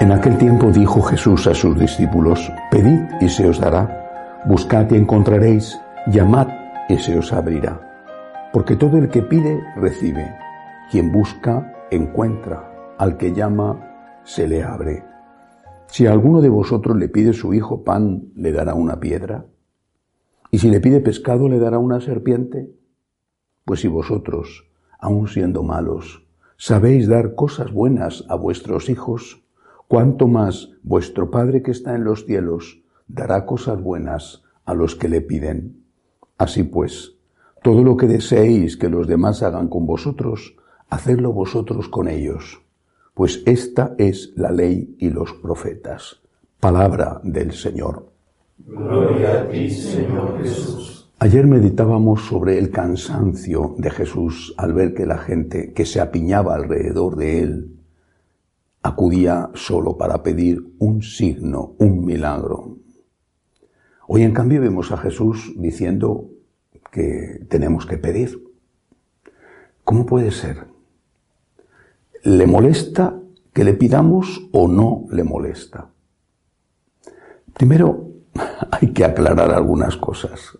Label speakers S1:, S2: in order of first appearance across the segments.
S1: En aquel tiempo dijo Jesús a sus discípulos, Pedid y se os dará, buscad y encontraréis, llamad y se os abrirá. Porque todo el que pide, recibe, quien busca, encuentra, al que llama, se le abre. Si a alguno de vosotros le pide su hijo pan, le dará una piedra. Y si le pide pescado, le dará una serpiente. Pues si vosotros, aun siendo malos, sabéis dar cosas buenas a vuestros hijos, cuánto más vuestro Padre que está en los cielos dará cosas buenas a los que le piden. Así pues, todo lo que deseéis que los demás hagan con vosotros, hacedlo vosotros con ellos, pues esta es la ley y los profetas. Palabra del Señor.
S2: Gloria a ti, Señor Jesús.
S1: Ayer meditábamos sobre el cansancio de Jesús al ver que la gente que se apiñaba alrededor de él acudía solo para pedir un signo, un milagro. Hoy en cambio vemos a Jesús diciendo que tenemos que pedir. ¿Cómo puede ser? ¿Le molesta que le pidamos o no le molesta? Primero, hay que aclarar algunas cosas.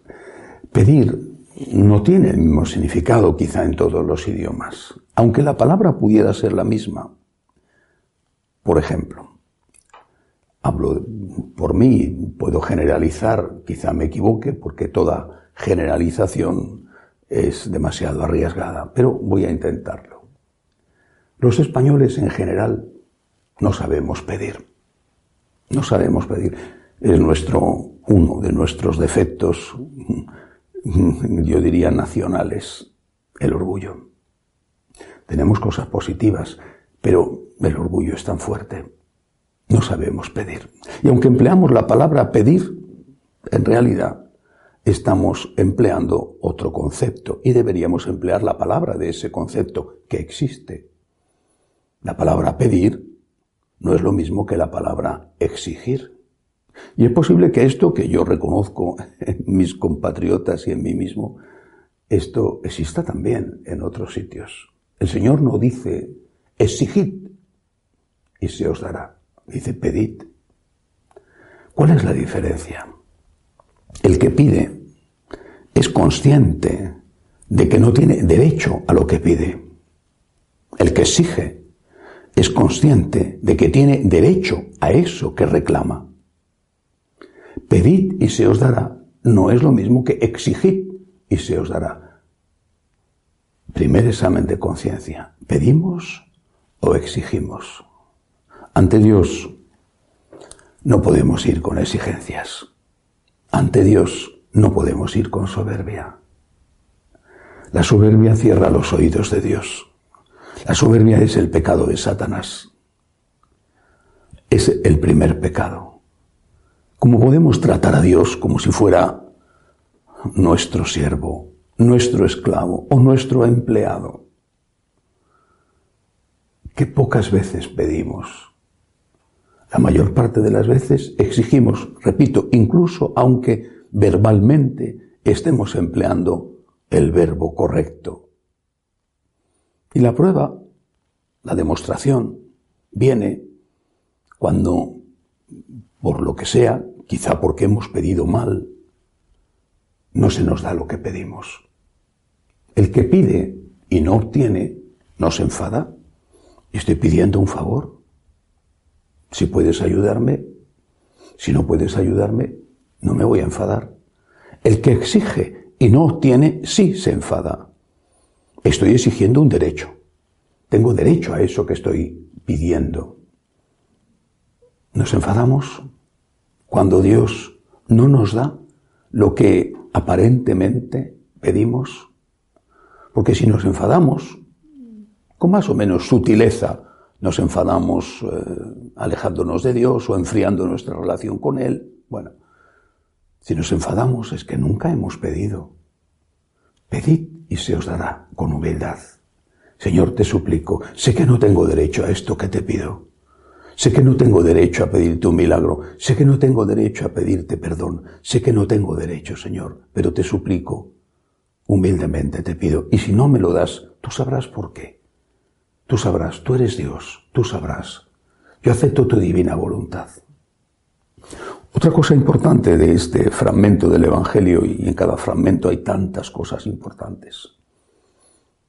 S1: Pedir no tiene el mismo significado quizá en todos los idiomas, aunque la palabra pudiera ser la misma. Por ejemplo, hablo por mí, puedo generalizar, quizá me equivoque, porque toda generalización es demasiado arriesgada, pero voy a intentarlo. Los españoles en general no sabemos pedir. No sabemos pedir. Es nuestro, uno de nuestros defectos, yo diría nacionales, el orgullo. Tenemos cosas positivas, pero el orgullo es tan fuerte. No sabemos pedir. Y aunque empleamos la palabra pedir, en realidad estamos empleando otro concepto y deberíamos emplear la palabra de ese concepto que existe. La palabra pedir no es lo mismo que la palabra exigir. Y es posible que esto que yo reconozco en mis compatriotas y en mí mismo, esto exista también en otros sitios. El Señor no dice exigid y se os dará. Dice, pedid. ¿Cuál es la diferencia? El que pide es consciente de que no tiene derecho a lo que pide. El que exige es consciente de que tiene derecho a eso que reclama. Pedid y se os dará no es lo mismo que exigid y se os dará. Primer examen de conciencia. ¿Pedimos o exigimos? Ante Dios no podemos ir con exigencias. Ante Dios no podemos ir con soberbia. La soberbia cierra los oídos de Dios. La soberbia es el pecado de Satanás. Es el primer pecado. ¿Cómo podemos tratar a Dios como si fuera nuestro siervo, nuestro esclavo o nuestro empleado? Que pocas veces pedimos la mayor parte de las veces exigimos, repito, incluso aunque verbalmente estemos empleando el verbo correcto. Y la prueba, la demostración, viene cuando, por lo que sea, quizá porque hemos pedido mal, no se nos da lo que pedimos. El que pide y no obtiene, no se enfada. Estoy pidiendo un favor. Si puedes ayudarme, si no puedes ayudarme, no me voy a enfadar. El que exige y no obtiene, sí se enfada. Estoy exigiendo un derecho. Tengo derecho a eso que estoy pidiendo. Nos enfadamos cuando Dios no nos da lo que aparentemente pedimos. Porque si nos enfadamos, con más o menos sutileza, nos enfadamos eh, alejándonos de Dios o enfriando nuestra relación con Él. Bueno, si nos enfadamos es que nunca hemos pedido. Pedid y se os dará con humildad. Señor, te suplico, sé que no tengo derecho a esto que te pido. Sé que no tengo derecho a pedirte un milagro. Sé que no tengo derecho a pedirte perdón. Sé que no tengo derecho, Señor, pero te suplico, humildemente te pido. Y si no me lo das, tú sabrás por qué. Tú sabrás, tú eres Dios, tú sabrás. Yo acepto tu divina voluntad. Otra cosa importante de este fragmento del Evangelio, y en cada fragmento hay tantas cosas importantes.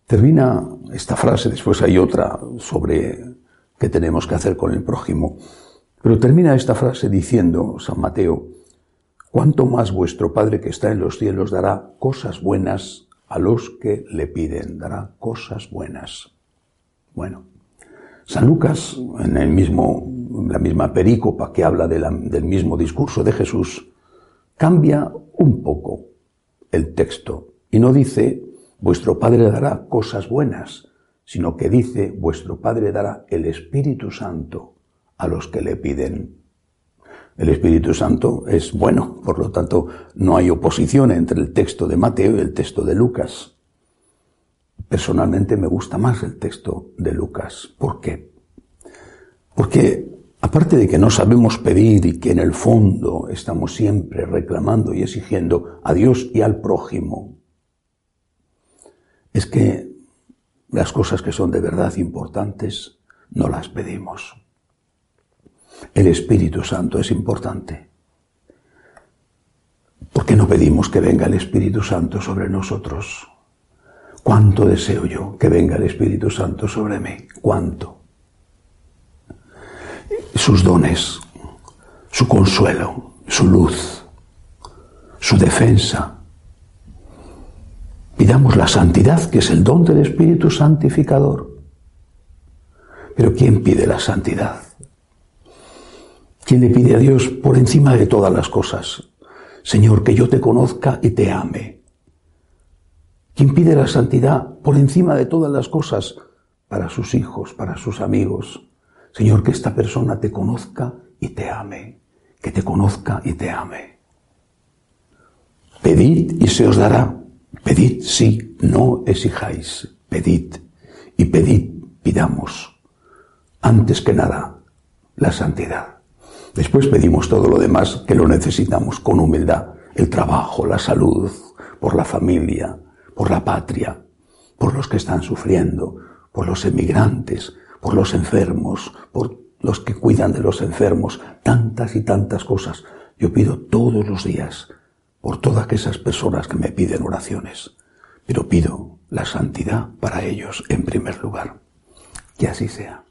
S1: Termina esta frase, después hay otra sobre qué tenemos que hacer con el prójimo, pero termina esta frase diciendo San Mateo, cuánto más vuestro Padre que está en los cielos dará cosas buenas a los que le piden, dará cosas buenas. Bueno, San Lucas, en el mismo, la misma perícopa que habla del mismo discurso de Jesús, cambia un poco el texto y no dice vuestro Padre dará cosas buenas, sino que dice vuestro Padre dará el Espíritu Santo a los que le piden. El Espíritu Santo es bueno, por lo tanto no hay oposición entre el texto de Mateo y el texto de Lucas. Personalmente me gusta más el texto de Lucas. ¿Por qué? Porque aparte de que no sabemos pedir y que en el fondo estamos siempre reclamando y exigiendo a Dios y al prójimo, es que las cosas que son de verdad importantes no las pedimos. El Espíritu Santo es importante. ¿Por qué no pedimos que venga el Espíritu Santo sobre nosotros? ¿Cuánto deseo yo que venga el Espíritu Santo sobre mí? ¿Cuánto? Sus dones, su consuelo, su luz, su defensa. Pidamos la santidad, que es el don del Espíritu Santificador. Pero ¿quién pide la santidad? ¿Quién le pide a Dios por encima de todas las cosas? Señor, que yo te conozca y te ame. ¿Quién pide la santidad por encima de todas las cosas para sus hijos, para sus amigos? Señor, que esta persona te conozca y te ame, que te conozca y te ame. Pedid y se os dará. Pedid, sí, no exijáis. Pedid y pedid, pidamos. Antes que nada, la santidad. Después pedimos todo lo demás que lo necesitamos con humildad. El trabajo, la salud, por la familia, por la patria, por los que están sufriendo, por los emigrantes, por los enfermos, por los que cuidan de los enfermos, tantas y tantas cosas. Yo pido todos los días por todas esas personas que me piden oraciones, pero pido la santidad para ellos en primer lugar. Que así sea.